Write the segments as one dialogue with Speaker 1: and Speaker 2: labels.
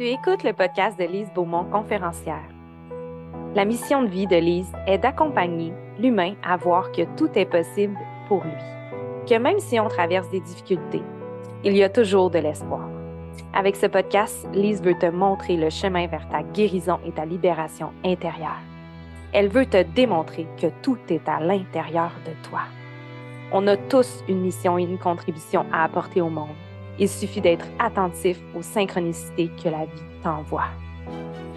Speaker 1: Tu écoutes le podcast de Lise Beaumont, conférencière. La mission de vie de Lise est d'accompagner l'humain à voir que tout est possible pour lui. Que même si on traverse des difficultés, il y a toujours de l'espoir. Avec ce podcast, Lise veut te montrer le chemin vers ta guérison et ta libération intérieure. Elle veut te démontrer que tout est à l'intérieur de toi. On a tous une mission et une contribution à apporter au monde. Il suffit d'être attentif aux synchronicités que la vie t'envoie.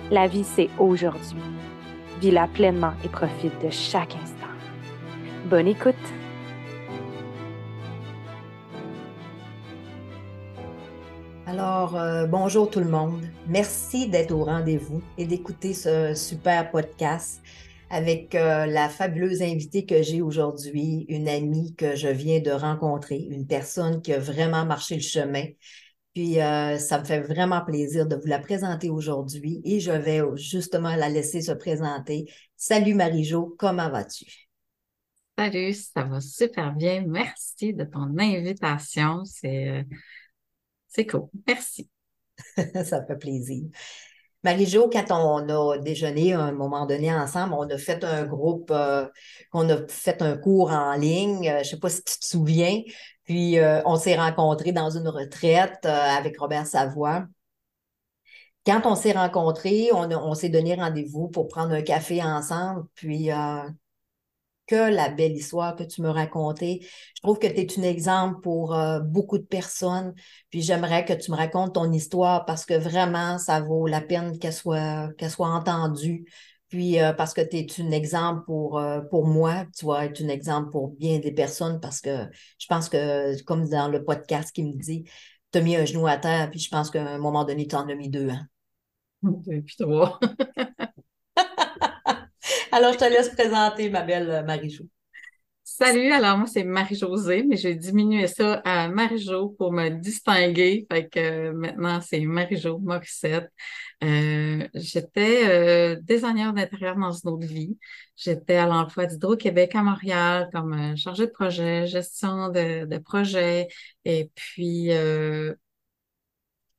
Speaker 1: La vie, c'est aujourd'hui. Vis-la pleinement et profite de chaque instant. Bonne écoute!
Speaker 2: Alors, euh, bonjour tout le monde. Merci d'être au rendez-vous et d'écouter ce super podcast avec euh, la fabuleuse invitée que j'ai aujourd'hui, une amie que je viens de rencontrer, une personne qui a vraiment marché le chemin. Puis euh, ça me fait vraiment plaisir de vous la présenter aujourd'hui et je vais justement la laisser se présenter. Salut Marie-Jo, comment vas-tu?
Speaker 3: Salut, ça va super bien. Merci de ton invitation. C'est euh, c'est cool. Merci.
Speaker 2: ça fait plaisir. Marie-Jo, quand on a déjeuné à un moment donné ensemble, on a fait un groupe, euh, on a fait un cours en ligne, euh, je ne sais pas si tu te souviens, puis euh, on s'est rencontrés dans une retraite avec Robert Savoie. Quand on s'est rencontrés, on, on s'est donné rendez-vous pour prendre un café ensemble, puis la belle histoire que tu me racontais. Je trouve que tu es un exemple pour euh, beaucoup de personnes. Puis j'aimerais que tu me racontes ton histoire parce que vraiment, ça vaut la peine qu'elle soit, qu'elle soit entendue. Puis euh, parce que tu es un exemple pour, euh, pour moi, tu vas être un exemple pour bien des personnes parce que je pense que, comme dans le podcast qui me dit, tu as mis un genou à terre, puis je pense qu'à un moment donné, tu en as mis deux. Hein? Alors, je te laisse présenter ma belle euh, Marie-Jo.
Speaker 3: Salut, alors moi c'est Marie-Josée, mais j'ai diminué ça à Marie-Jo pour me distinguer. Fait que euh, maintenant c'est Marie-Jo Morissette. Euh, j'étais euh, designer d'intérieur dans une autre vie. J'étais à l'emploi d'Hydro-Québec à Montréal comme chargée de projet, gestion de, de projet. Et puis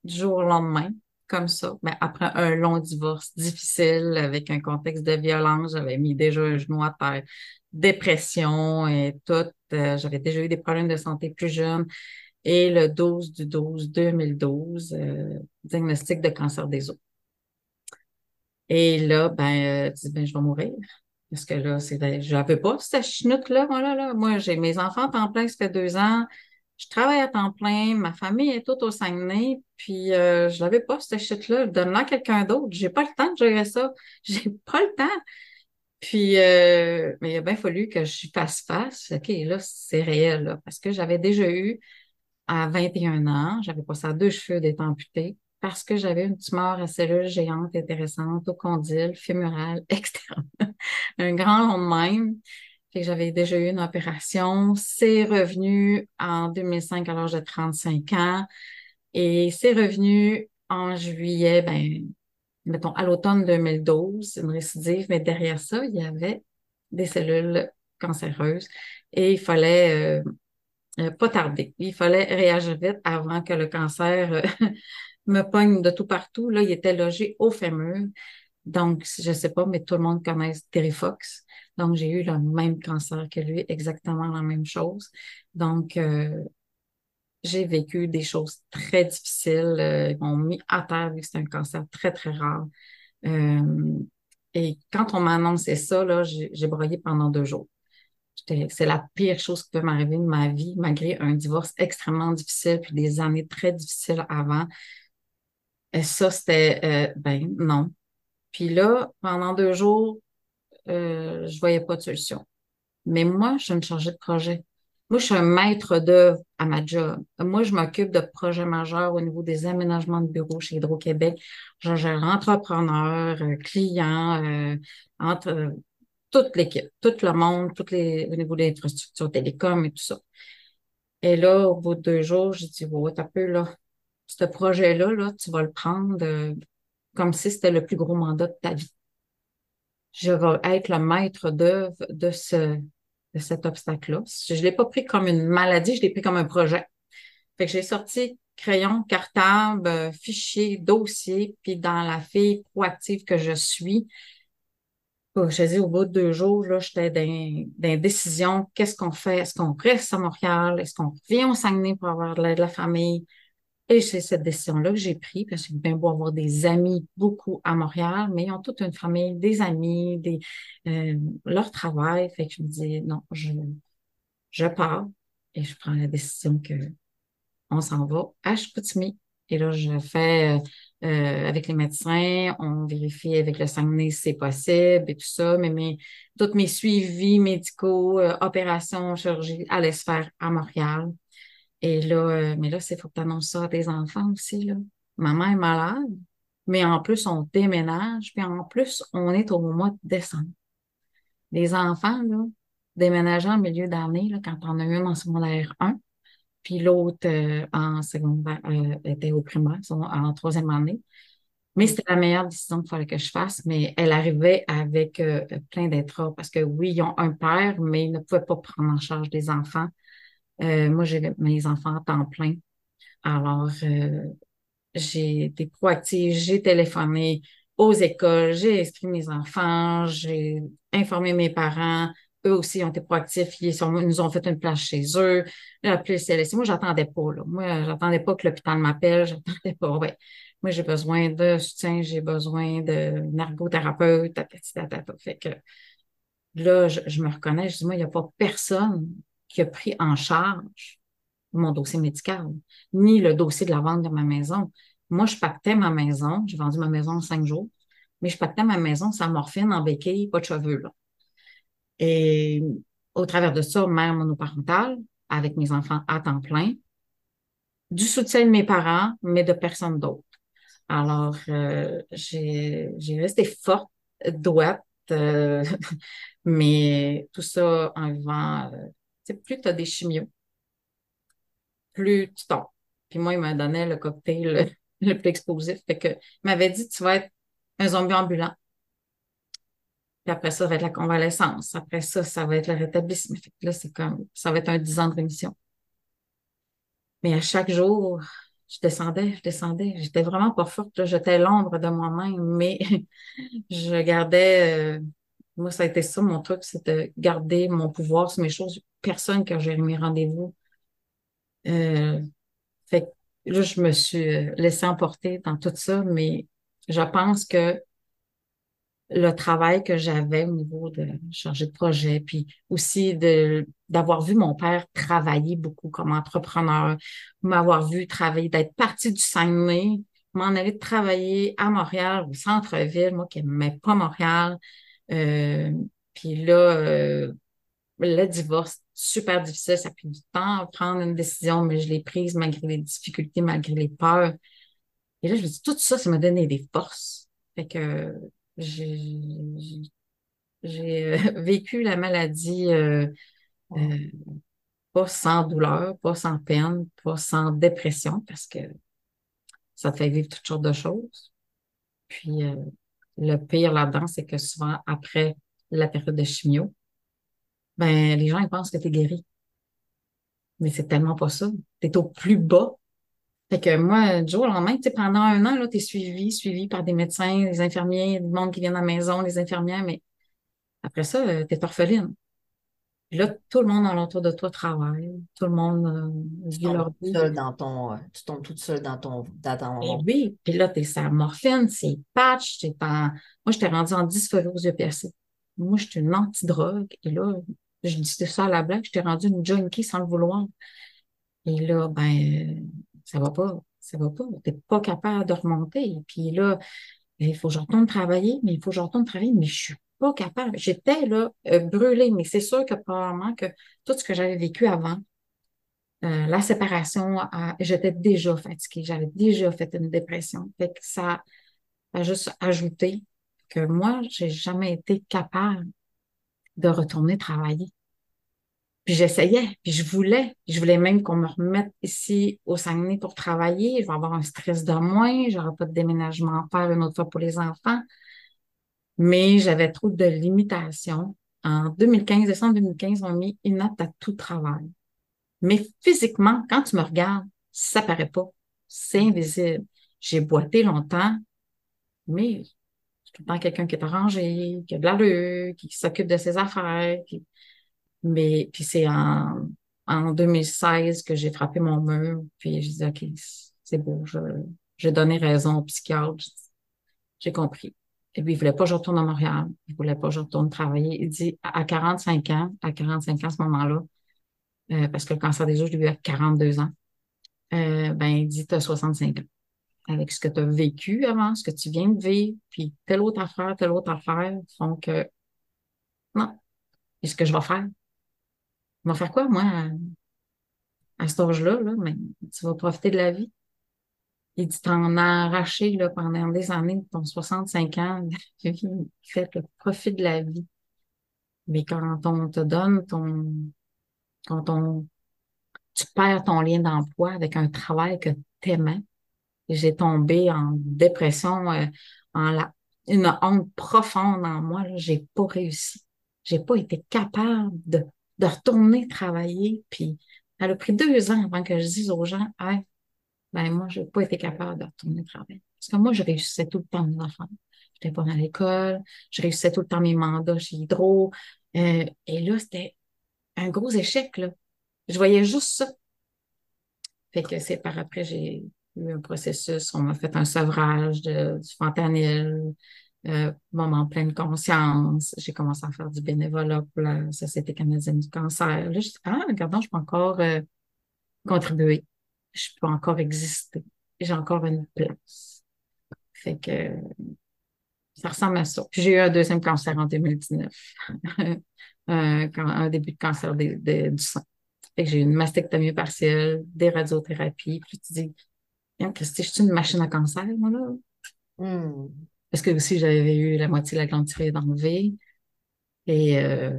Speaker 3: du jour au lendemain, comme ça. Après un long divorce difficile avec un contexte de violence, j'avais mis déjà un genou à terre, dépression et tout. Euh, j'avais déjà eu des problèmes de santé plus jeunes. Et le 12 du 12 2012, euh, diagnostic de cancer des os. Et là, ben, euh, ben, je vais mourir. Parce que là, c'est, je n'avais pas cette chenoute-là. Moi, là, moi, j'ai mes enfants en plein, ça fait deux ans je travaille à temps plein, ma famille est toute au Saguenay, puis euh, je n'avais pas cette shit-là. Donne-la à quelqu'un d'autre. J'ai pas le temps de gérer ça. J'ai pas le temps. Puis, euh, mais il a bien fallu que je fasse face. OK, là, c'est réel, parce que j'avais déjà eu, à 21 ans, j'avais passé à deux cheveux d'être amputée parce que j'avais une tumeur à cellules géantes intéressantes au condyle, fémural, externe. Un grand long de même j'avais déjà eu une opération. C'est revenu en 2005 à l'âge de 35 ans. Et c'est revenu en juillet, ben, mettons, à l'automne 2012, une récidive, mais derrière ça, il y avait des cellules cancéreuses et il fallait euh, euh, pas tarder. Il fallait réagir vite avant que le cancer euh, me pogne de tout partout. Là, il était logé au fémur. Donc, je sais pas, mais tout le monde connaît Terry Fox. Donc, j'ai eu le même cancer que lui, exactement la même chose. Donc, euh, j'ai vécu des choses très difficiles. Euh, m'ont mis à terre vu que c'est un cancer très, très rare. Euh, et quand on m'a annoncé ça, là, j'ai broyé pendant deux jours. C'est la pire chose qui peut m'arriver de ma vie, malgré un divorce extrêmement difficile, puis des années très difficiles avant. Et ça, c'était, ben non. Puis là, pendant deux jours, euh, je voyais pas de solution. Mais moi, je suis une chargée de projet. Moi, je suis un maître d'œuvre à ma job. Moi, je m'occupe de projets majeurs au niveau des aménagements de bureaux chez Hydro-Québec. Je gère entrepreneurs, euh, clients, euh, entre euh, toute l'équipe, tout le monde, les, au niveau des infrastructures télécom et tout ça. Et là, au bout de deux jours, j'ai dit, ouais, un peu, là, ce projet-là, là, tu vas le prendre comme si c'était le plus gros mandat de ta vie je vais être le maître d'œuvre de ce de cet obstacle-là. Je ne l'ai pas pris comme une maladie, je l'ai pris comme un projet. Fait que j'ai sorti crayon, cartable, euh, fichier, dossier, puis dans la fille proactive que je suis, oh, je dis au bout de deux jours, là, j'étais dans, dans décision, qu'est-ce qu'on fait? Est-ce qu'on reste à Montréal? Est-ce qu'on revient au Saguenay pour avoir de l'aide de la famille? Et c'est cette décision-là que j'ai prise parce que c'est bien beau avoir des amis beaucoup à Montréal, mais ils ont toute une famille, des amis, des, euh, leur travail. Fait que je me dis, non, je, je pars et je prends la décision que on s'en va à Chicoutimi. Et là, je fais euh, euh, avec les médecins, on vérifie avec le Saguenay si c'est possible et tout ça, mais mes, tous mes suivis médicaux, opérations, chirurgie allaient se faire à Montréal. Et là, euh, mais là, c'est faut que tu annonces ça à tes enfants aussi, là. Maman est malade, mais en plus, on déménage, puis en plus, on est au mois de décembre. Les enfants, là, déménageant en milieu d'année, quand on a une en secondaire 1, puis l'autre euh, en secondaire euh, était au primaire, en troisième année. Mais c'était la meilleure décision qu'il fallait que je fasse, mais elle arrivait avec plein d'êtres parce que oui, ils ont un père, mais ils ne pouvaient pas prendre en charge des enfants euh, moi, j'ai mes enfants à temps plein. Alors, euh, j'ai été proactive, j'ai téléphoné aux écoles, j'ai inscrit mes enfants, j'ai informé mes parents. Eux aussi ont été proactifs. Ils, nous ont fait une place chez eux. J'ai appelé CLSC. Moi, j'attendais pas. Là. Moi, j'attendais pas que l'hôpital m'appelle. J'attendais pas. Ouais. Moi, j'ai besoin de soutien, j'ai besoin d'un ergothérapeute, Fait que là, je, je me reconnais. Je dis, moi, il n'y a pas personne qui a pris en charge mon dossier médical, ni le dossier de la vente de ma maison. Moi, je pactais ma maison, j'ai vendu ma maison en cinq jours, mais je pactais ma maison sans morphine, en béquille, pas de cheveux. Là. Et au travers de ça, mère monoparentale, avec mes enfants à temps plein, du soutien de mes parents, mais de personne d'autre. Alors, euh, j'ai resté forte, douette, euh, mais tout ça en vivant euh, plus tu as des chimios, plus tu tombes. Puis moi, il m'a donné le cocktail le, plus explosif. Fait que, il m'avait dit, tu vas être un zombie ambulant. Puis après ça, ça va être la convalescence. Après ça, ça va être le rétablissement. Fait que là, c'est comme, ça va être un 10 ans de rémission. Mais à chaque jour, je descendais, je descendais. J'étais vraiment pas forte. J'étais l'ombre de moi-même, mais je gardais, euh, moi, ça a été ça, mon truc, c'est de garder mon pouvoir sur mes choses personne a géré mes rendez-vous. Euh, fait là, je me suis euh, laissée emporter dans tout ça, mais je pense que le travail que j'avais au niveau de charger de projet, puis aussi d'avoir vu mon père travailler beaucoup comme entrepreneur, m'avoir vu travailler, d'être parti du Saguenay, m'en aller travailler à Montréal, au centre-ville, moi qui n'aimais pas Montréal. Euh, puis là, euh, le divorce, super difficile, ça a pris du temps à prendre une décision, mais je l'ai prise malgré les difficultés, malgré les peurs. Et là, je me dis, tout ça, ça m'a donné des forces. Fait que j'ai euh, vécu la maladie euh, euh, pas sans douleur, pas sans peine, pas sans dépression, parce que ça te fait vivre toutes sortes de choses. Puis le pire là-dedans, c'est que souvent, après la période de chimio, ben, les gens, ils pensent que tu guéri. Mais c'est tellement pas ça. Tu au plus bas. Fait que moi, jour au lendemain, pendant un an, tu es suivi, suivi par des médecins, des infirmiers, du monde qui vient à la maison, les infirmières, mais après ça, euh, tu es orpheline. Puis là, tout le monde alentour de toi travaille, tout le monde euh,
Speaker 2: vit leur vie. Seul dans ton, euh, tu tombes toute seule dans ton, dans ton...
Speaker 3: Et eh oui, puis là, tu es sa morphine, c'est patch, t'es en... Moi, je t'ai rendu en dysphorie aux yeux Moi, je suis une antidrogue, et là, je dis ça à la blague, je t'ai rendu une junkie sans le vouloir. Et là, ben, ça va pas, ça va pas. T'es pas capable de remonter. Et puis là, ben, il faut que je retourne travailler, mais il faut que je retourne travailler, mais je suis pas capable. J'étais là, euh, brûlée, mais c'est sûr que probablement que tout ce que j'avais vécu avant, euh, la séparation, j'étais déjà fatiguée, j'avais déjà fait une dépression. Ça a juste ajouté que moi, j'ai jamais été capable de retourner travailler. Puis j'essayais, puis je voulais. Je voulais même qu'on me remette ici au Saguenay pour travailler. Je vais avoir un stress de moins, j'aurai pas de déménagement à faire une autre fois pour les enfants. Mais j'avais trop de limitations. En 2015, décembre 2015, on m'a mis note à tout travail. Mais physiquement, quand tu me regardes, ça paraît pas. C'est invisible. J'ai boité longtemps, mais tout le temps quelqu'un qui est arrangé, qui a de l'allure, qui s'occupe de ses affaires. Mais puis c'est en, en 2016 que j'ai frappé mon mur, puis j'ai dit, OK, c'est beau, je, j'ai donné raison au psychiatre. J'ai compris. Et puis, il voulait pas que je retourne à Montréal. Il voulait pas que je retourne travailler. Il dit, à 45 ans, à 45 ans, à ce moment-là, euh, parce que le cancer des os, je l'ai eu à 42 ans, euh, ben, il dit, tu as 65 ans. Avec ce que tu as vécu avant, ce que tu viens de vivre, puis telle autre affaire, telle autre affaire, font que, non. Et ce que je vais faire? Je vais faire quoi, moi, à, cet âge-là, là? Mais tu vas profiter de la vie. Il dit, t'en as arraché là, pendant des années, ton 65 ans, fait le profit de la vie. Mais quand on te donne ton, quand on, tu perds ton lien d'emploi avec un travail que t'aimais, j'ai tombé en dépression, euh, en la, une honte profonde en moi, j'ai pas réussi. J'ai pas été capable de, de retourner travailler, puis elle a pris deux ans avant que je dise aux gens, hey, ben moi, je n'ai pas été capable de retourner travailler. Parce que moi, je réussissais tout le temps mes enfants. J'étais pas à l'école, je réussissais tout le temps mes mandats chez Hydro. Euh, et là, c'était un gros échec, là. Je voyais juste ça. Fait que c'est par après, j'ai eu un processus, on m'a fait un sevrage de, du fentanyl, euh, moment plein de conscience. J'ai commencé à faire du bénévolat pour la Société canadienne du cancer. Là, je dis, ah, regardons, je peux encore euh, contribuer je peux encore exister. J'ai encore une place. Fait que ça ressemble à ça. Puis j'ai eu un deuxième cancer en 2019. un, un, début de cancer du sein. Fait que j'ai eu une mastectomie partielle, des radiothérapies. Puis tu dis, Christy, je suis une machine à cancer, moi, là? Hmm. Parce que aussi, j'avais eu la moitié de la glande thyroïde enlevée. Et euh,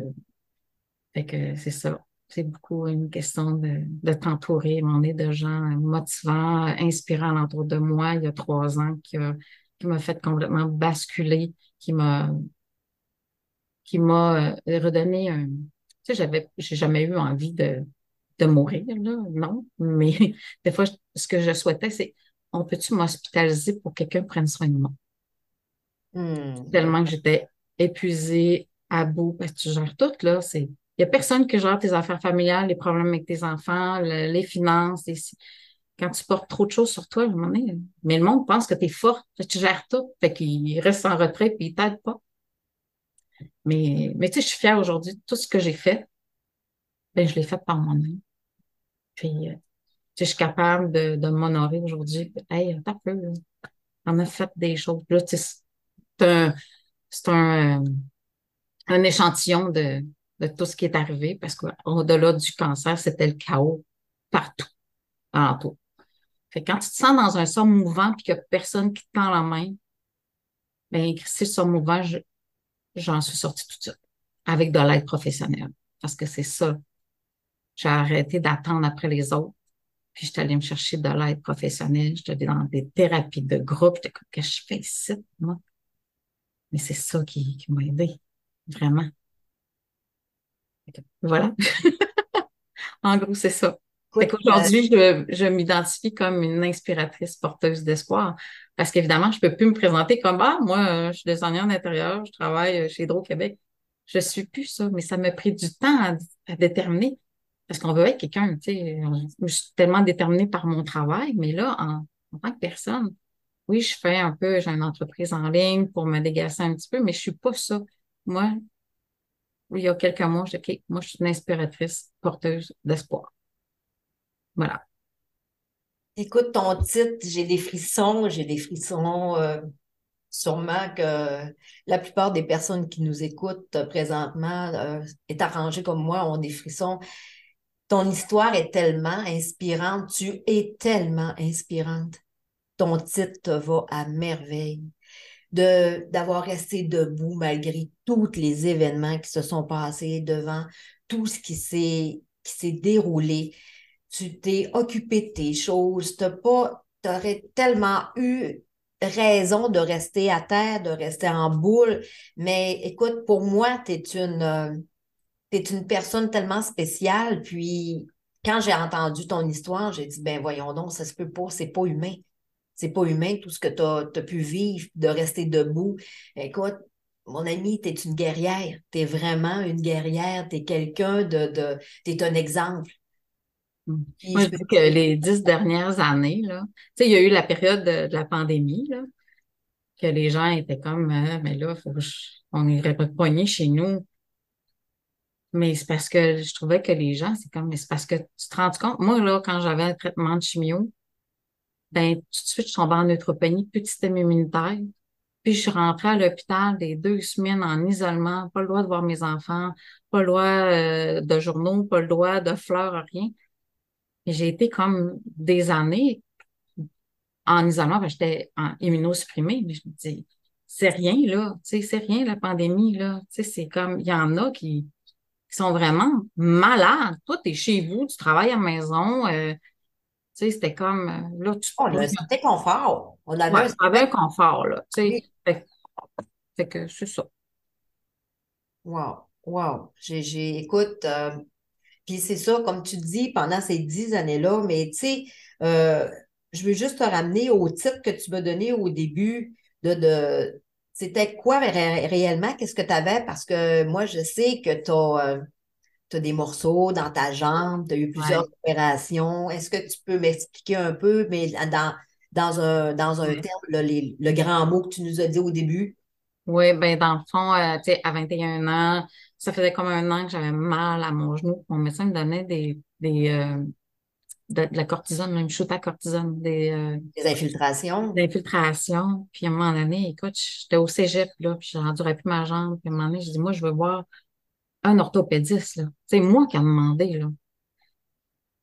Speaker 3: fait que c'est ça c'est beaucoup une question de, de t'entourer, on est de gens motivants, inspirants autour de moi il y a trois ans qui, qui m'a fait complètement basculer, qui m'a qui m'a euh, redonné un. Tu sais, j'avais, j'ai jamais eu envie de, de mourir, là, non. Mais des fois, ce que je souhaitais, c'est on peut-tu m'hospitaliser pour que quelqu'un prenne soin de moi? Hmm. Tellement que j'étais épuisée, à bout, parce que tu gères tout, là, c'est il n'y a personne qui gère tes affaires familiales, les problèmes avec tes enfants, les finances. Quand tu portes trop de choses sur toi, à un moment mais le monde pense que tu es forte, que tu gères tout, fait qu'il reste en retrait et il t'aide pas. Mais, mais tu sais, je suis fière aujourd'hui de tout ce que j'ai fait. Ben, je l'ai fait par moi-même. Puis, euh, je suis capable de, de m'honorer aujourd'hui. Hey, t'as peu, on a fait des choses. Là, c'est un, c'est un, euh, un échantillon de, de tout ce qui est arrivé parce qu'au-delà du cancer, c'était le chaos partout, alentour. Fait quand tu te sens dans un son mouvant puis qu'il n'y a personne qui te tend la main, ben, si son mouvant, j'en suis sortie tout de suite avec de l'aide professionnelle parce que c'est ça. J'ai arrêté d'attendre après les autres. Puis, je suis allée me chercher de l'aide professionnelle. J'étais dans des thérapies de groupe. J'étais comme, que je fais ici, moi? Mais c'est ça qui, qui m'a aidé, vraiment. Voilà. en gros, c'est ça. Aujourd'hui, je, je m'identifie comme une inspiratrice porteuse d'espoir parce qu'évidemment, je peux plus me présenter comme ah moi, je suis designer d'intérieur, je travaille chez Hydro-Québec. Je suis plus ça, mais ça m'a pris du temps à, déterminer parce qu'on veut être quelqu'un, tu sais, je suis tellement déterminée par mon travail, mais là, en, en tant que personne, oui, je fais un peu, j'ai une entreprise en ligne pour me dégager un petit peu, mais je suis pas ça. Moi, il y a quelques mois, je dis, OK, moi, je suis une inspiratrice porteuse d'espoir. Voilà.
Speaker 2: Écoute, ton titre, j'ai des frissons, j'ai des frissons. Euh, sûrement que la plupart des personnes qui nous écoutent présentement, euh, est arrangées comme moi, ont des frissons. Ton histoire est tellement inspirante, tu es tellement inspirante. Ton titre te va à merveille d'avoir resté debout malgré tous les événements qui se sont passés devant tout ce qui s'est qui s'est déroulé. Tu t'es occupé de tes choses, tu pas aurais tellement eu raison de rester à terre, de rester en boule, mais écoute, pour moi, tu es une, es une personne tellement spéciale, puis quand j'ai entendu ton histoire, j'ai dit, ben voyons donc, ça se peut pas, c'est pas humain. C'est pas humain tout ce que tu as, pu vivre, de rester debout. Écoute, mon ami, tu es une guerrière. Tu es vraiment une guerrière. Tu es quelqu'un de, de tu es un exemple.
Speaker 3: Moi, je dis que les dix dernières années, là, il y a eu la période de, la pandémie, là, que les gens étaient comme, ah, mais là, faut on irait pas poigner chez nous. Mais c'est parce que je trouvais que les gens, c'est comme, mais c'est parce que tu te rends compte, moi, là, quand j'avais un traitement de chimio, ben, tout de suite, je tombais en neutropénie, petit système immunitaire. Puis je suis rentrée à l'hôpital des deux semaines en isolement, pas le droit de voir mes enfants, pas le droit euh, de journaux, pas le droit de fleurs, rien. J'ai été comme des années en isolement, j'étais immunosupprimée, mais je me dis, c'est rien, là, c'est rien, la pandémie, là, c'est comme, il y en a qui, sont vraiment malades. Toi, tu es chez vous, tu travailles à la maison, euh, sais, c'était comme, euh, là, tu...
Speaker 2: On a un confort.
Speaker 3: On avait, un... confort, là, tu sais, fait, que c'est ça.
Speaker 2: Wow, wow. J'ai, écoute, euh, puis c'est ça, comme tu dis, pendant ces dix années-là, mais tu sais, euh, je veux juste te ramener au titre que tu m'as donné au début de, de c'était quoi réellement, qu'est-ce que tu avais? Parce que moi, je sais que tu as, des morceaux dans ta jambe, tu as eu plusieurs opérations. Est-ce que tu peux m'expliquer un peu, mais dans, dans un, dans un terme, le grand mot que tu nous as dit au début?
Speaker 3: Oui, ben dans le fond, euh, tu sais, à 21 ans, ça faisait comme un an que j'avais mal à mon genou. Mon médecin me donnait des, des euh, de, la cortisone, même shoot à cortisone, des, euh,
Speaker 2: des infiltrations?
Speaker 3: Des infiltrations. Puis à un moment donné, écoute, j'étais au cégep, là, puis j'endurais plus ma jambe. Puis à un moment donné, je dis, moi, je veux voir un orthopédiste, là. C'est moi qui ai demandé, là.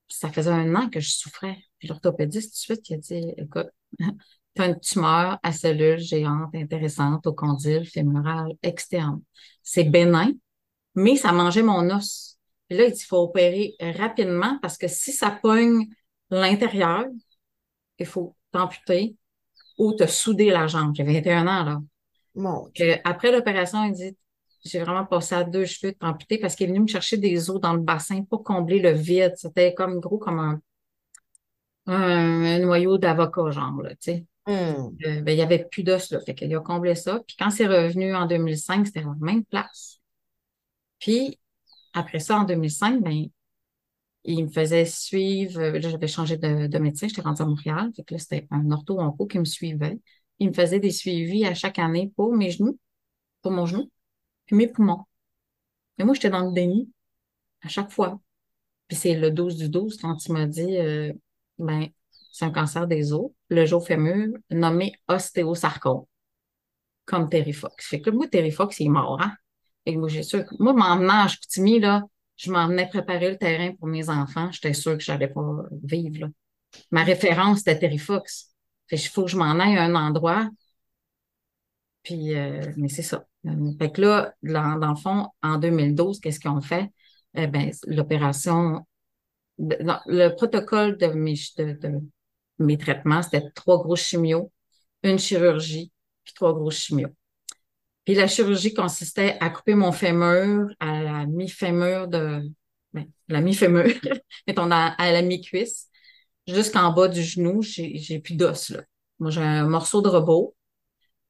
Speaker 3: ça faisait un an que je souffrais. Puis l'orthopédiste, tout de suite, il a dit, écoute, tu as une tumeur à cellules géantes intéressantes au condyle fémoral externe. C'est bénin, mais ça mangeait mon os. Puis là, il faut opérer rapidement parce que si ça pogne l'intérieur, il faut t'amputer ou te souder la jambe. J'ai 21 ans, là.
Speaker 2: Bon.
Speaker 3: après l'opération, il dit, j'ai vraiment passé à deux cheveux de parce qu'il est venu me chercher des os dans le bassin pour combler le vide. C'était comme gros comme un, un, noyau d'avocat, genre, là, tu sais.
Speaker 2: Hmm.
Speaker 3: Euh, ben, il n'y avait plus d'os, là. Fait qu'il a comblé ça. Puis quand c'est revenu en 2005, c'était la même place. Puis après ça, en 2005, ben, il me faisait suivre. Là, j'avais changé de, de médecin, j'étais rendue à Montréal. Fait que là, c'était un ortho-onco qui me suivait. Il me faisait des suivis à chaque année pour mes genoux, pour mon genou, mes poumons. Et moi, j'étais dans le déni à chaque fois. Puis c'est le 12 du 12 quand il m'a dit, euh, ben, c'est un cancer des os, le jour fémur, nommé ostéosarcome, comme Terrifox. Fait que moi, Terrifox, il est mort, hein? Et moi, j'ai sûr moi, m'emmenant à Chicoutimi, là, je m'en venais préparer le terrain pour mes enfants. J'étais sûre que j'allais pas vivre, là. Ma référence, c'était Terrifox. Fait il faut que je m'en aille à un endroit. Puis, euh, mais c'est ça. Fait que là, dans, le fond, en 2012, qu'est-ce qu'ils ont fait? Eh ben, l'opération, le protocole de mes, de, mes traitements, c'était trois gros chimios, une chirurgie, puis trois gros chimios. Puis la chirurgie consistait à couper mon fémur à la mi-fémur de, ben, la mi-fémur, mettons à, à la mi-cuisse, jusqu'en bas du genou, j'ai plus d'os, là. Moi, j'ai un morceau de robot.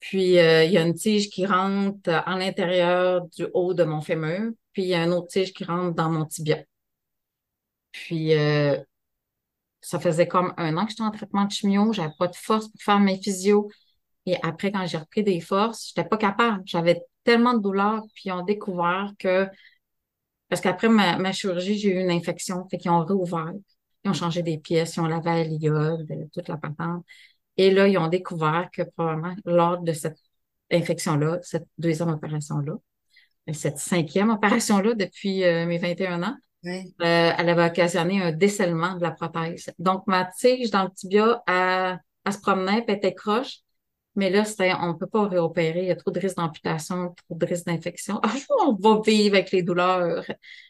Speaker 3: Puis, euh, il y a une tige qui rentre à l'intérieur du haut de mon fémur. Puis, il y a une autre tige qui rentre dans mon tibia. Puis, euh, ça faisait comme un an que j'étais en traitement de chimio, j'avais pas de force pour faire mes physios. Et après, quand j'ai repris des forces, j'étais pas capable. J'avais tellement de douleurs, puis ils ont découvert que, parce qu'après ma, chirurgie, j'ai eu une infection, fait qu'ils ont réouvert. Ils ont changé des pièces, ils ont lavé l'iode, toute la patente. Et là, ils ont découvert que probablement lors de cette infection-là, cette deuxième opération-là, cette cinquième opération-là depuis euh, mes 21 ans, euh, elle avait occasionné un décellement de la prothèse. Donc, ma tige dans le tibia, elle, se promenait, puis elle était croche. Mais là, c'était, on ne peut pas réopérer. Il y a trop de risques d'amputation, trop de risques d'infection. On va vivre avec les douleurs.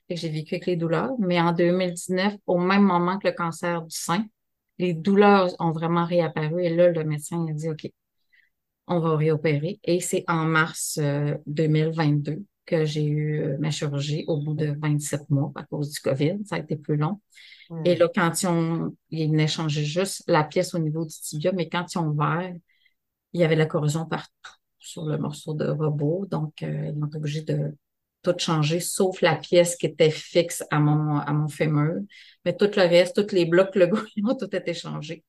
Speaker 3: j'ai vécu avec les douleurs. Mais en 2019, au même moment que le cancer du sein, les douleurs ont vraiment réapparu. Et là, le médecin a dit, OK, on va réopérer. Et c'est en mars 2022 euh, que j'ai eu euh, ma chirurgie au bout de 27 mois à cause du COVID. Ça a été plus long. Et là, quand ils ont, ils venaient changer juste la pièce au niveau du tibia, mais quand ils ont ouvert, il y avait de la corrosion partout sur le morceau de robot. Donc, euh, ils ont été obligés de tout changer, sauf la pièce qui était fixe à mon, à mon fémur. Mais tout le reste, tous les blocs, le ont tout été changés.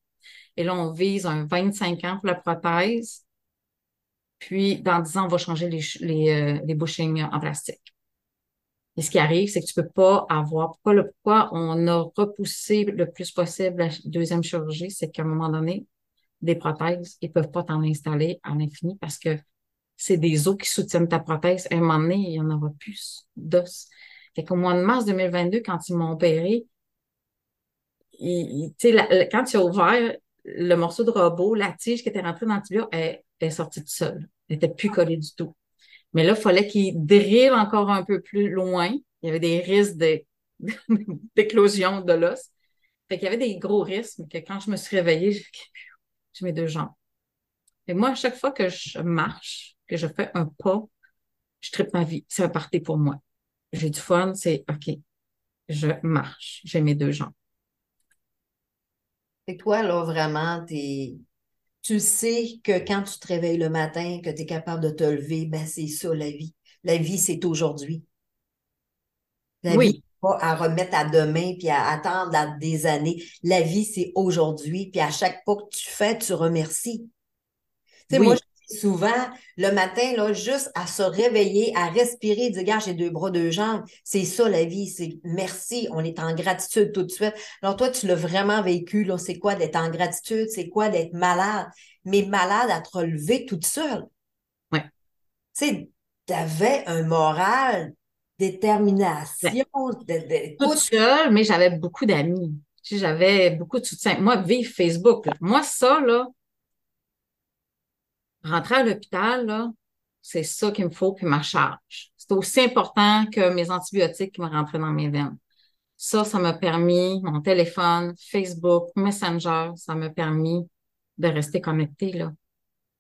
Speaker 3: Et là, on vise un 25 ans pour la prothèse. Puis, dans 10 ans, on va changer les, les, euh, les bushings en plastique. Et ce qui arrive, c'est que tu peux pas avoir, pourquoi, le, pourquoi on a repoussé le plus possible la deuxième chirurgie, c'est qu'à un moment donné, des prothèses, ils peuvent pas t'en installer à l'infini parce que c'est des os qui soutiennent ta prothèse. À un moment donné, il y en aura plus d'os. Fait qu'au mois de mars 2022, quand ils m'ont opéré, il, la, quand tu as ouvert le morceau de robot, la tige qui était rentrée dans le tibia, elle, est sortie toute seule. Elle n'était plus collée du tout. Mais là, il fallait qu'il drille encore un peu plus loin. Il y avait des risques d'éclosion de, l'os. Fait qu'il y avait des gros risques, mais que quand je me suis réveillée, j'ai mes deux jambes. Et moi, à chaque fois que je marche, que je fais un pas, je tripe ma vie. C'est un parti pour moi. J'ai du fun, c'est OK. Je marche. J'ai mes deux jambes.
Speaker 2: Et toi, là, vraiment, t'es tu sais que quand tu te réveilles le matin, que tu es capable de te lever, ben c'est ça la vie. La vie, c'est aujourd'hui. La
Speaker 3: oui.
Speaker 2: vie, pas à remettre à demain puis à attendre des années. La vie, c'est aujourd'hui. Puis à chaque pas que tu fais, tu remercies. Tu sais, moi, souvent, le matin, là, juste à se réveiller, à respirer, dire, gars, j'ai deux bras, deux jambes. C'est ça, la vie. C'est merci. On est en gratitude tout de suite. Alors, toi, tu l'as vraiment vécu, là. C'est quoi d'être en gratitude? C'est quoi d'être malade? Mais malade à te relever toute seule.
Speaker 3: Oui.
Speaker 2: Tu sais, t'avais un moral, détermination.
Speaker 3: De, toute seule, mais j'avais beaucoup d'amis. J'avais beaucoup de soutien. Moi, vive Facebook, moi, ça, là, rentrer à l'hôpital, là, c'est ça qu'il me faut, puis ma charge. C'est aussi important que mes antibiotiques qui me rentraient dans mes veines. Ça, ça m'a permis, mon téléphone, Facebook, Messenger, ça m'a permis de rester connecté, là.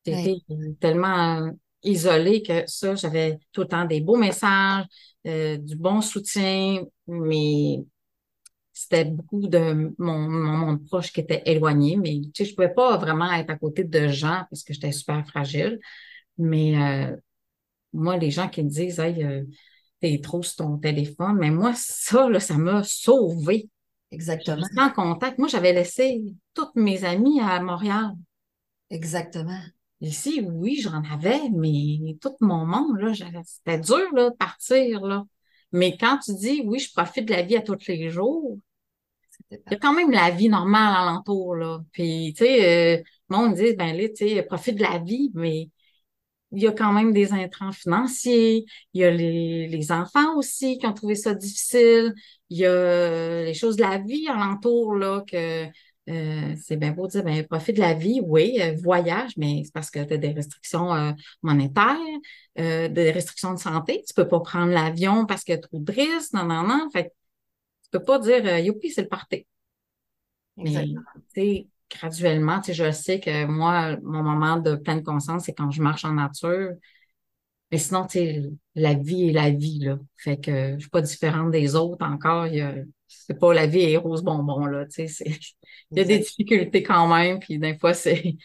Speaker 3: J'étais tellement isolée que ça, j'avais tout le temps des beaux messages, euh, du bon soutien, mais c'était beaucoup de mon, mon monde proche qui était éloigné, mais tu sais, je pouvais pas vraiment être à côté de gens parce que j'étais super fragile. Mais euh, moi, les gens qui me disent Hey, euh, t'es trop sur ton téléphone, mais moi, ça, là, ça m'a sauvé.
Speaker 2: Exactement.
Speaker 3: en contact. Moi, j'avais laissé toutes mes amies à Montréal.
Speaker 2: Exactement.
Speaker 3: Ici, oui, j'en avais, mais tout mon monde, là, c'était dur là, de partir. Là. Mais quand tu dis oui, je profite de la vie à tous les jours, il y a quand même la vie normale alentour, là. Puis, tu sais, euh, le monde dit, ben là, tu sais, profite de la vie, mais il y a quand même des intrants financiers, il y a les, les enfants aussi qui ont trouvé ça difficile, il y a les choses de la vie alentour, là, que euh, c'est bien beau de dire, ben, profite de la vie, oui, euh, voyage, mais c'est parce que tu as des restrictions euh, monétaires, des restrictions de santé. Tu peux pas prendre l'avion parce qu'il y a trop de risques, non, non, non. Fait peux pas dire, youpi, c'est le party. Mais, tu sais, graduellement, tu sais, je sais que moi, mon moment de pleine conscience, c'est quand je marche en nature. Mais sinon, tu sais, la vie est la vie, là. Fait que je suis pas différente des autres encore. Il y a, c'est pas la vie est rose bonbon, là. Tu sais, il y a des difficultés quand même, puis des fois, c'est.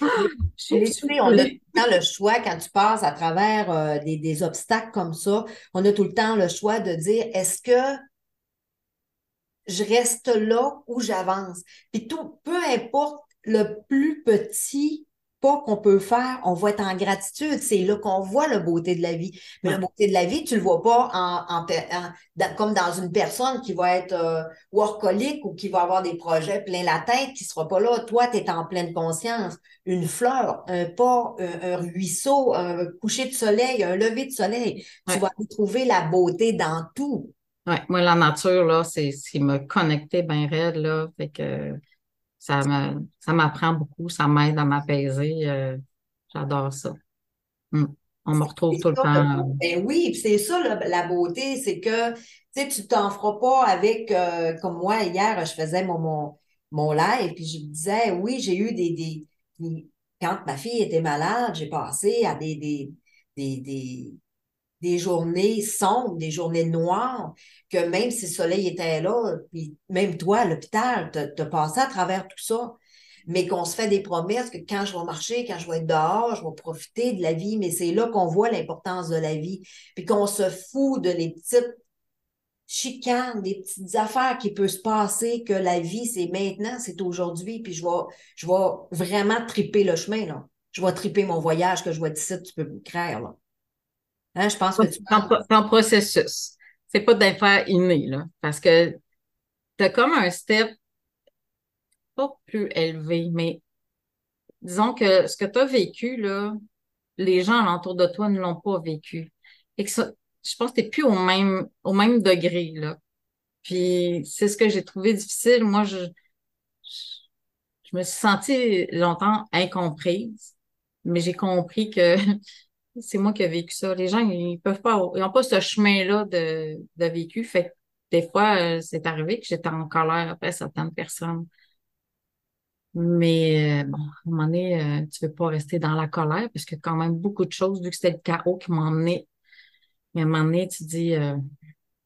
Speaker 2: Ah, on a tout le temps le choix quand tu passes à travers euh, des, des, obstacles comme ça, on a tout le temps le choix de dire est-ce que je reste là ou j'avance? Puis tout, peu importe le plus petit pas qu'on peut faire, on va être en gratitude. C'est là qu'on voit la beauté de la vie. Mais la beauté de la vie, tu le vois pas en, comme dans une personne qui va être euh, workaholic ou qui va avoir des projets plein la tête, qui sera pas là. Toi, tu es en pleine conscience. Une fleur, un pas, un, ruisseau, un coucher de soleil, un lever de soleil. Tu vas trouver la beauté dans tout.
Speaker 3: Oui, moi, la nature, là, c'est ce qui me connectait bien raide, là. Fait que ça me, ça m'apprend beaucoup, ça m'aide à m'apaiser. Euh, j'adore ça. Hum. On me retrouve tout le temps.
Speaker 2: Ben oui, c'est ça la beauté, c'est que tu t'en feras pas avec, euh, comme moi, hier, je faisais mon, mon, mon live, puis je me disais, oui, j'ai eu des, des, Quand ma fille était malade, j'ai passé à des, des, des, des journées sombres, des journées noires, que même si le soleil était là, puis même toi, à l'hôpital, tu as passé à travers tout ça, mais qu'on se fait des promesses que quand je vais marcher, quand je vais être dehors, je vais profiter de la vie, mais c'est là qu'on voit l'importance de la vie, puis qu'on se fout de les petites chicanes, des petites affaires qui peuvent se passer, que la vie, c'est maintenant, c'est aujourd'hui, puis je vais, je vais vraiment triper le chemin, là. Je vais triper mon voyage que je vois d'ici, tu peux me créer, là. Hein, je pense que tu
Speaker 3: ton, processus. C'est pas d'affaires innées, là. Parce que tu as comme un step pas plus élevé, mais disons que ce que tu as vécu, là, les gens alentour de toi ne l'ont pas vécu. Et que je pense que tu n'es plus au même, au même degré, là. Puis c'est ce que j'ai trouvé difficile. Moi, je, je me suis sentie longtemps incomprise, mais j'ai compris que c'est moi qui ai vécu ça. Les gens, ils peuvent pas, ils n'ont pas ce chemin-là de, de vécu. Fait des fois, euh, c'est arrivé que j'étais en colère après certaines personnes. Mais euh, bon, à un moment donné, euh, tu veux pas rester dans la colère parce que quand même beaucoup de choses, vu que c'était le chaos qui m'a emmené. Mais à un moment donné, tu dis, euh,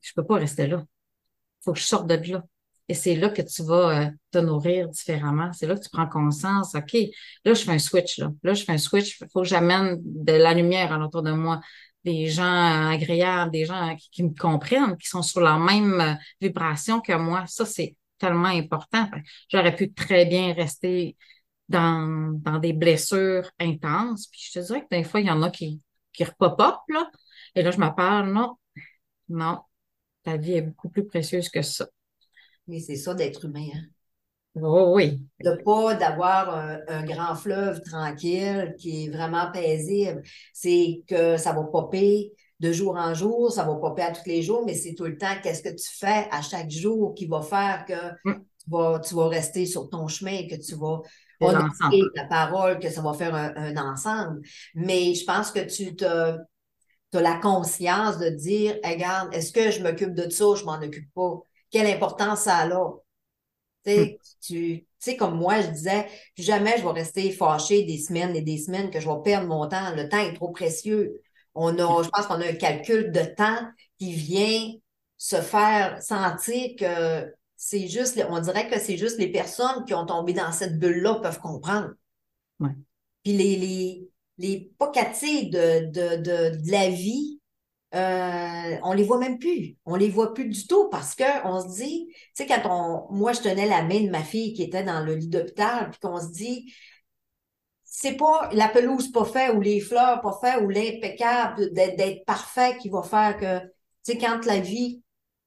Speaker 3: je peux pas rester là. faut que je sorte de là. Et c'est là que tu vas te nourrir différemment. C'est là que tu prends conscience. OK, là, je fais un switch. Là, là je fais un switch. Il faut que j'amène de la lumière à l'entour de moi. Des gens agréables, des gens qui, qui, me comprennent, qui sont sur la même vibration que moi. Ça, c'est tellement important. J'aurais pu très bien rester dans, dans des blessures intenses. Puis je te dirais que des fois, il y en a qui, qui repop là. Et là, je me parle, non, non, ta vie est beaucoup plus précieuse que ça.
Speaker 2: Mais c'est ça d'être humain, hein?
Speaker 3: Oh, oui.
Speaker 2: De pas d'avoir un, grand fleuve tranquille qui est vraiment paisible. C'est que ça va popper, de jour en jour, ça va popper à tous les jours, mais c'est tout le temps qu'est-ce que tu fais à chaque jour qui va faire que mm. tu, vas, tu vas rester sur ton chemin, que tu vas honorer la parole, que ça va faire un, ensemble. Mais je pense que tu te, as la conscience de dire, regarde, est-ce que je m'occupe de ça? Ou je m'en occupe pas? Quelle importance ça a là? Mm. Tu sais, comme moi, je disais, jamais je vais rester fâché des semaines et des semaines que je vais perdre mon temps. Le temps est trop précieux. On a, je pense qu'on a un calcul de temps qui vient se faire sentir que c'est juste, on dirait que c'est juste les personnes qui ont tombé dans cette bulle-là peuvent comprendre. Puis les, les, les de, de, de, de la vie, euh, on les voit même plus. On les voit plus du tout parce qu'on se dit, tu sais, quand on, moi, je tenais la main de ma fille qui était dans le lit d'hôpital, puis qu'on se dit, c'est pas la pelouse pas faite ou les fleurs pas faites ou l'impeccable d'être parfait qui va faire que, tu sais, quand la vie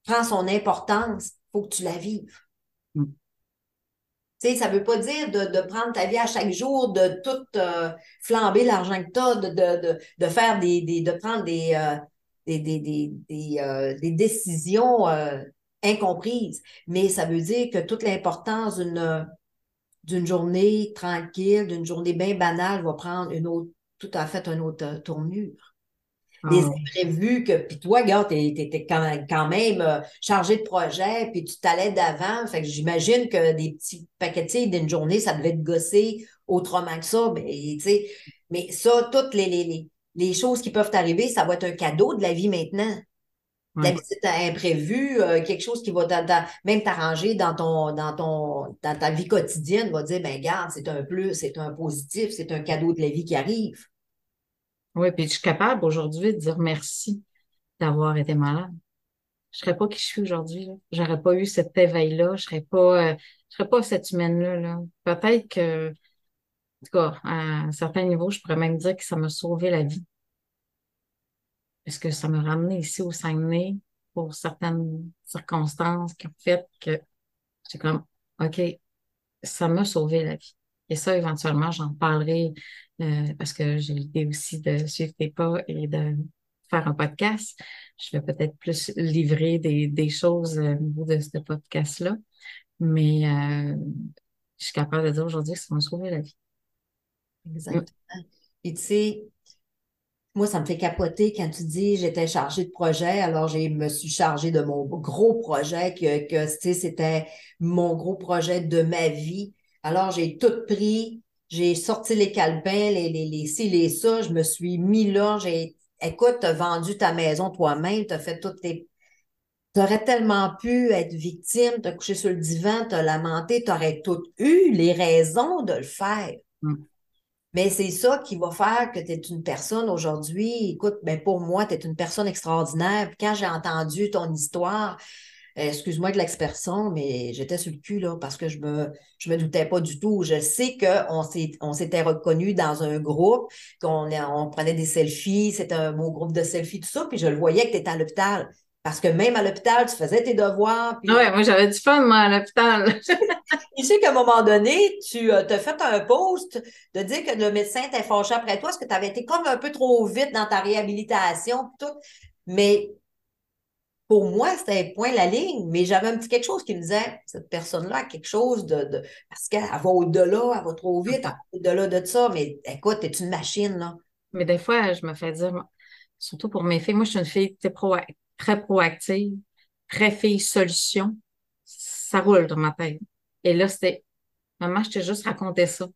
Speaker 2: prend son importance, faut que tu la vives. Mm. Tu sais, ça veut pas dire de, prendre ta vie à chaque jour, de tout euh, flamber l'argent que tu as, de, de, faire des, de prendre des, euh, des, des, euh, des, décisions incomprises. Mais ça veut dire que toute l'importance d'une d'une journée tranquille, d'une journée bien banale, va prendre une autre, tout à fait une autre euh, tournure. Des ah. imprévus que, puis toi, regarde, t'étais quand, même euh, chargé de projet, puis tu t'allais d'avant. Fait que j'imagine que des petits paquets d'une journée, ça devait te gosser autrement que ça. Mais, mais ça, toutes les, les, les choses qui peuvent t'arriver, ça va être un cadeau de la vie maintenant. La visite imprévue, euh, quelque chose qui va même t'arranger dans ton, dans ton dans ta vie quotidienne, va dire, ben garde, c'est un plus, c'est un positif, c'est un cadeau de la vie qui arrive.
Speaker 3: Oui, puis je suis capable aujourd'hui de dire merci d'avoir été malade. Je ne serais pas qui je suis aujourd'hui. Je n'aurais pas eu cet éveil-là. Je serais pas, euh, je serais pas cette humaine-là. Là. Peut-être que, en tout cas, à un certain niveau, je pourrais même dire que ça m'a sauvé la vie. Est-ce que ça m'a ramené ici au Saguenay pour certaines circonstances qui ont fait que j'ai comme, OK, ça m'a sauvé la vie. Et ça, éventuellement, j'en parlerai euh, parce que j'ai l'idée aussi de suivre tes pas et de faire un podcast. Je vais peut-être plus livrer des, des choses au niveau de ce podcast-là. Mais euh, je suis capable de dire aujourd'hui que ça m'a sauvé la vie.
Speaker 2: Exactement. Et tu sais, moi, ça me fait capoter quand tu dis j'étais chargée de projet. Alors, je me suis chargée de mon gros projet, que, que c'était mon gros projet de ma vie. Alors, j'ai tout pris, j'ai sorti les calepins, les, les, les ci, les ça, je me suis mis là, j'ai écoute, tu as vendu ta maison toi-même, tu as fait toutes tes. Tu aurais tellement pu être victime, tu as couché sur le divan, tu as lamenté, tu aurais toutes eu les raisons de le faire.
Speaker 3: Mm.
Speaker 2: Mais c'est ça qui va faire que tu es une personne aujourd'hui. Écoute, ben pour moi, tu es une personne extraordinaire. Puis quand j'ai entendu ton histoire, euh, excuse-moi de l'expression, mais j'étais sur le cul parce que je me, me doutais pas du tout. Je sais qu'on on s'était reconnus dans un groupe, qu'on on prenait des selfies, c'était un beau groupe de selfies, tout ça, puis je le voyais que tu étais à l'hôpital. Parce que même à l'hôpital, tu faisais tes devoirs.
Speaker 3: Puis... Ouais, moi j'avais du fun, moi, à l'hôpital.
Speaker 2: tu sais qu'à un moment donné, tu euh, as fait un post de dire que le médecin t'est fâché après toi parce que tu avais été comme un peu trop vite dans ta réhabilitation, tout. Mais pour moi, c'était un point la ligne, mais j'avais un petit quelque chose qui me disait, cette personne-là a quelque chose de, parce qu'elle va au-delà, elle va trop vite, au-delà de ça, mais écoute, t'es une machine, là.
Speaker 3: Mais des fois, je me fais dire, surtout pour mes filles, moi, je suis une fille très proactive, très fille solution. Ça roule dans ma tête. Et là, c'était, maman, je t'ai juste raconté ça.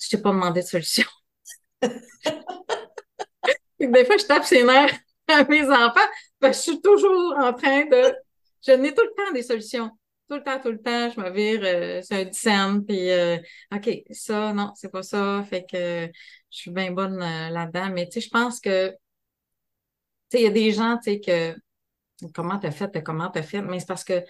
Speaker 3: Je t'ai pas demandé de solution. des fois, je tape ses nerfs à mes enfants parce que je suis toujours en train de, je n'ai tout le temps des solutions. Tout le temps, tout le temps, je me vire, euh, c'est un dixaine, puis euh, OK, ça, non, c'est pas ça. Fait que je suis bien bonne euh, là-dedans. Mais tu sais, je pense que tu sais, il y a des gens, tu sais, que comment t'as fait, comment t'as fait, mais c'est parce que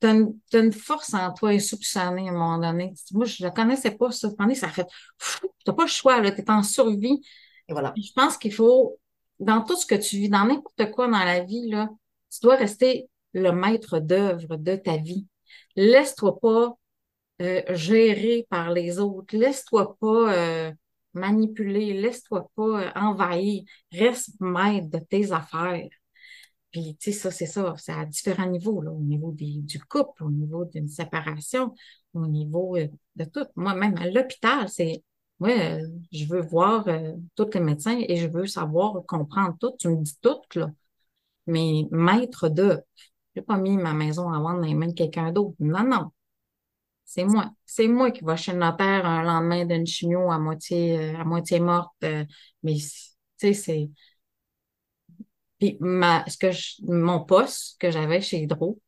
Speaker 3: tu as, une force en toi insoupçonnée à un moment donné. Moi, je ne connaissais pas ça. ça fait Tu n'as pas le choix, tu es en survie.
Speaker 2: Et voilà.
Speaker 3: Je pense qu'il faut, dans tout ce que tu vis, dans n'importe quoi dans la vie, là, tu dois rester le maître d'œuvre de ta vie. Laisse-toi pas euh, gérer par les autres. Laisse-toi pas euh, manipuler. Laisse-toi pas euh, envahir. Reste maître de tes affaires. Puis, tu sais, ça, c'est ça, c'est à différents niveaux, là, au niveau du couple, au niveau d'une séparation, au niveau euh, de tout. Moi, même à l'hôpital, c'est, ouais, je veux voir euh, tous les médecins et je veux savoir, comprendre tout. Tu me dis tout, là. Mais maître de, j'ai pas mis ma maison à vendre dans les mains de quelqu'un d'autre. Non, non. C'est moi. C'est moi qui vais chez le notaire un lendemain d'une chimio à moitié, euh, à moitié morte. mais, tu sais, c'est, puis ma, ce que je, mon poste que j'avais chez Hydro,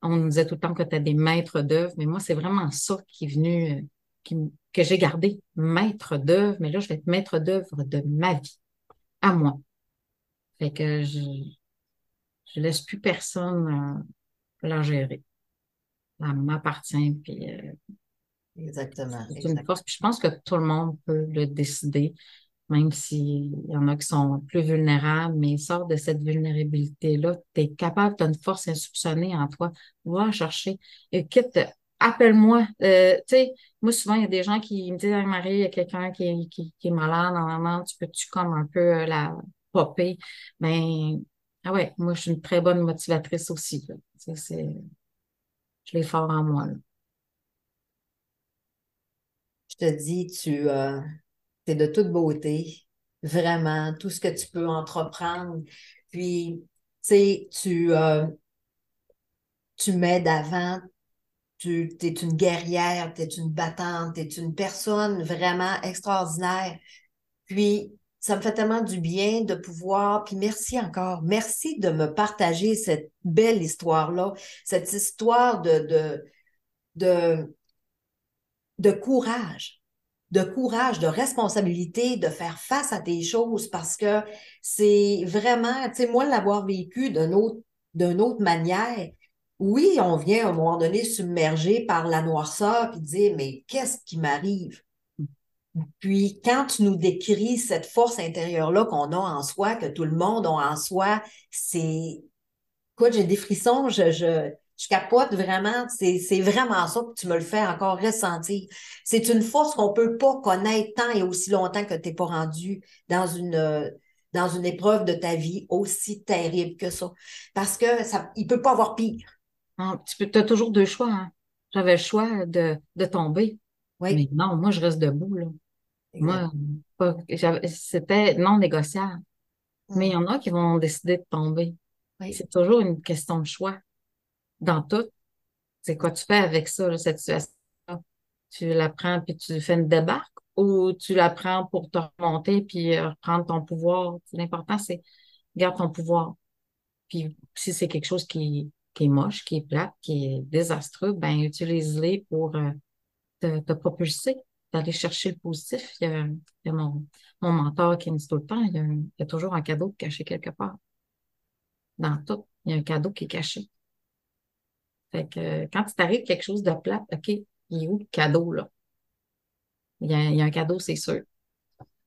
Speaker 3: on nous disait tout le temps que tu as des maîtres d'œuvre, mais moi, c'est vraiment ça qui est venu, euh, qui, que j'ai gardé, maître d'œuvre, mais là, je vais être maître d'œuvre de ma vie, à moi. Fait que je, je laisse plus personne euh, la gérer. Ça m'appartient, puis euh,
Speaker 2: Exactement.
Speaker 3: C'est une force. Puis je pense que tout le monde peut le décider même s'il y en a qui sont plus vulnérables, mais sors de cette vulnérabilité-là, tu es capable, tu as une force insoupçonnée en toi, va chercher, et quitte, appelle-moi. Euh, tu sais, moi, souvent, il y a des gens qui me disent, Marie, il y a quelqu'un qui, qui, est malade, normalement, tu peux-tu comme un peu euh, la popper? Mais, ben, ah ouais, moi, je suis une très bonne motivatrice aussi. C'est, je l'ai fort en moi.
Speaker 2: Je te dis, tu, euh, c'est de toute beauté, vraiment, tout ce que tu peux entreprendre. Puis, tu sais, tu, euh, mets d'avant, tu es une guerrière, tu es une battante, tu es une personne vraiment extraordinaire. Puis, ça me fait tellement du bien de pouvoir, puis merci encore, merci de me partager cette belle histoire-là, cette histoire de courage de courage, de responsabilité, de faire face à des choses parce que c'est vraiment, tu sais, moi, l'avoir vécu d'une autre, d'une autre manière, oui, on vient à un moment donné submergé par la noirceur puis dire, mais qu'est-ce qui m'arrive? Puis quand tu nous décris cette force intérieure-là qu'on a en soi, que tout le monde a en soi, c'est... Écoute, j'ai des frissons, je, je, je capote vraiment. C'est vraiment ça que tu me le fais encore ressentir. C'est une force qu'on ne peut pas connaître tant et aussi longtemps que tu n'es pas rendu dans une, dans une épreuve de ta vie aussi terrible que ça. Parce que ça, il ne peut pas avoir pire.
Speaker 3: tu as toujours deux choix. Hein. J'avais le choix de, de tomber. Oui. Mais non, moi, je reste debout. Là. Moi, c'était non négociable. Mais il y en a qui vont décider de tomber. C'est toujours une question de choix dans tout. C'est quoi tu fais avec ça, cette situation? Tu la prends puis tu fais une débarque ou tu la prends pour te remonter puis euh, reprendre ton pouvoir? L'important, c'est garde ton pouvoir. Puis si c'est quelque chose qui, qui est moche, qui est plate, qui est désastreux, ben utilise-les pour euh, te, propulser, d'aller chercher le positif. Il y a, mon, mentor qui me dit tout le temps, il y a toujours un cadeau caché quelque part. Dans tout, il y a un cadeau qui est caché. Fait que quand il t'arrive quelque chose de plate, OK, il est où le cadeau, là? Il y a, il y a un cadeau, c'est sûr.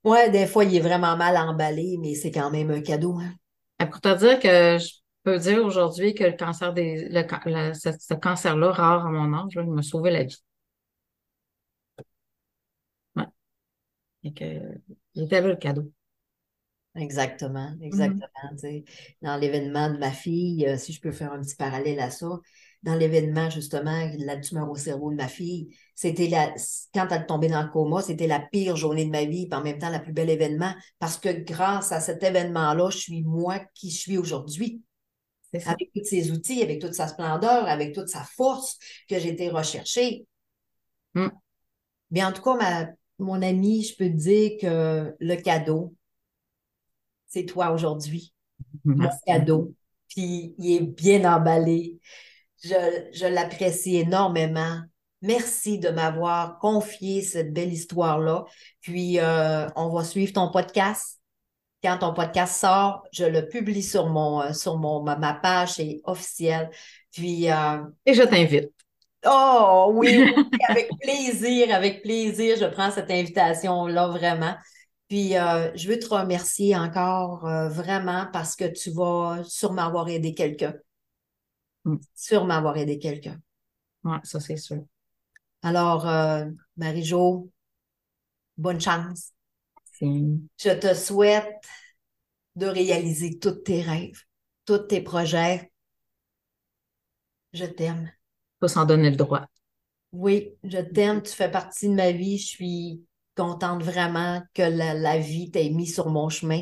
Speaker 2: Ouais, des fois, il est vraiment mal emballé, mais c'est quand même un cadeau. Hein?
Speaker 3: Pour te dire que je peux dire aujourd'hui que le cancer des le, le, ce, ce cancer-là, rare à mon âge, là, il m'a sauvé la vie. Ouais. Et que, il était là le cadeau.
Speaker 2: Exactement, exactement. Mm-hmm. Dans l'événement de ma fille, euh, si je peux faire un petit parallèle à ça, dans l'événement, justement, la tumeur au cerveau de ma fille, c'était la, quand elle est tombée dans le coma, c'était la pire journée de ma vie, puis en même temps, le plus bel événement, parce que grâce à cet événement-là, je suis moi qui suis aujourd'hui. Avec tous ces outils, avec toute sa splendeur, avec toute sa force que j'ai été rechercher. Mm. Mais en tout cas, ma, mon ami, je peux te dire que le cadeau, c'est toi aujourd'hui. Mon cadeau. Puis il est bien emballé. Je, je l'apprécie énormément. Merci de m'avoir confié cette belle histoire-là. Puis, euh, on va suivre ton podcast. Quand ton podcast sort, je le publie sur, mon, euh, sur mon, ma, page, c'est officiel. Puis, euh...
Speaker 3: Et je t'invite.
Speaker 2: Oh oui, avec plaisir, avec plaisir, je prends cette invitation-là vraiment. Puis, euh, je veux te remercier encore euh, vraiment parce que tu vas sûrement avoir aidé quelqu'un. Mm. Sûrement avoir aidé quelqu'un.
Speaker 3: Oui, ça, c'est sûr.
Speaker 2: Alors, euh, Marie-Jo, bonne chance. Je te souhaite de réaliser tous tes rêves, tous tes projets. Je t'aime.
Speaker 3: Faut s'en donner le droit.
Speaker 2: Oui, je t'aime. Tu fais partie de ma vie. Je suis contente vraiment que la, vie t'ait mis sur mon chemin.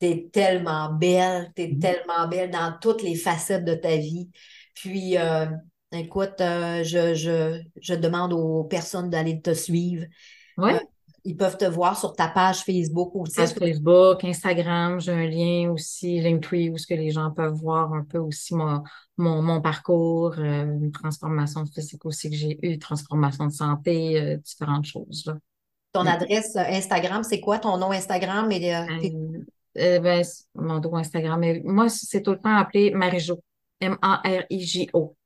Speaker 2: Tu es tellement belle, tu es mm-hmm. tellement belle dans toutes les facettes de ta vie. Puis, euh, écoute, euh, je, je, je, demande aux personnes d'aller te suivre.
Speaker 3: Oui. Euh,
Speaker 2: ils peuvent te voir sur ta page Facebook aussi.
Speaker 3: Page Facebook, Instagram, j'ai un lien aussi, Linktree, où ce que les gens peuvent voir un peu aussi mon, mon, mon parcours, une transformation physique aussi que j'ai eu, transformation de santé, différentes choses. Là.
Speaker 2: Ton adresse Instagram, c'est quoi ton nom Instagram? Et,
Speaker 3: euh ben, mon nom Instagram, moi, c'est tout le temps appelé Marijo. M-A-R-I-J-O.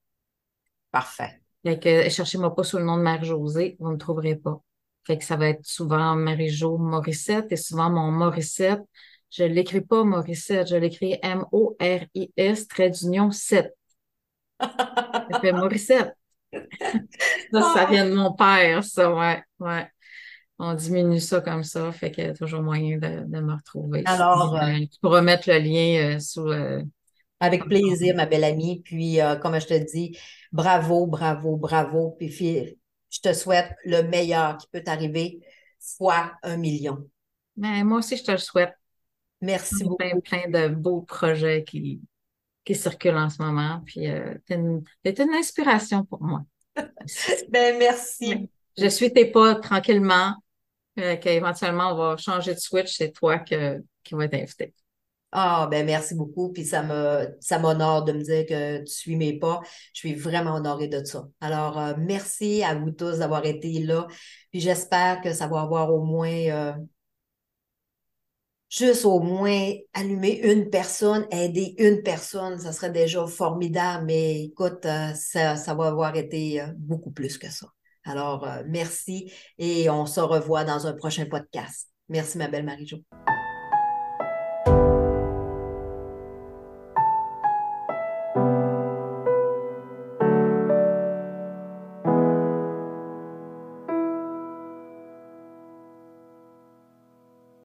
Speaker 2: Parfait.
Speaker 3: Fait que cherchez-moi pas sous le nom de Marie-Josée, vous ne me trouverez pas. Fait que ça va être souvent Marie-Jo Morissette et souvent mon Morissette. Je l'écris pas Morissette, je l'écris M-O-R-I-S, trait d'union 7. ça fait Morissette. ça, ça vient de mon père, ça, ouais, ouais on diminue ça comme ça, fait qu'il y a toujours moyen de, me retrouver.
Speaker 2: Alors, euh,
Speaker 3: tu pourras mettre le lien euh, sous. Euh,
Speaker 2: avec plaisir, ma belle amie. Puis, comme je te dis, bravo, bravo, bravo. Puis, je te souhaite le meilleur qui peut t'arriver, fois un million.
Speaker 3: Ben, moi aussi, je te le souhaite.
Speaker 2: Merci beaucoup. Plein,
Speaker 3: plein de beaux projets qui, qui circulent en ce moment. Puis, tu une, une inspiration pour moi.
Speaker 2: ben, merci.
Speaker 3: Je suis tes pas tranquillement. Euh, qu'éventuellement, on va changer de switch, c'est toi que, qui va être invité.
Speaker 2: Ah, ben merci beaucoup. Puis ça me ça m'honore de me dire que tu suis mes pas. Je suis vraiment honorée de ça. Alors, euh, merci à vous tous d'avoir été là. Puis j'espère que ça va avoir au moins euh, juste au moins allumer une personne, aider une personne, ça serait déjà formidable. Mais écoute, ça, ça va avoir été beaucoup plus que ça. Alors, euh, merci et on se revoit dans un prochain podcast. Merci, ma belle Marie-Jo.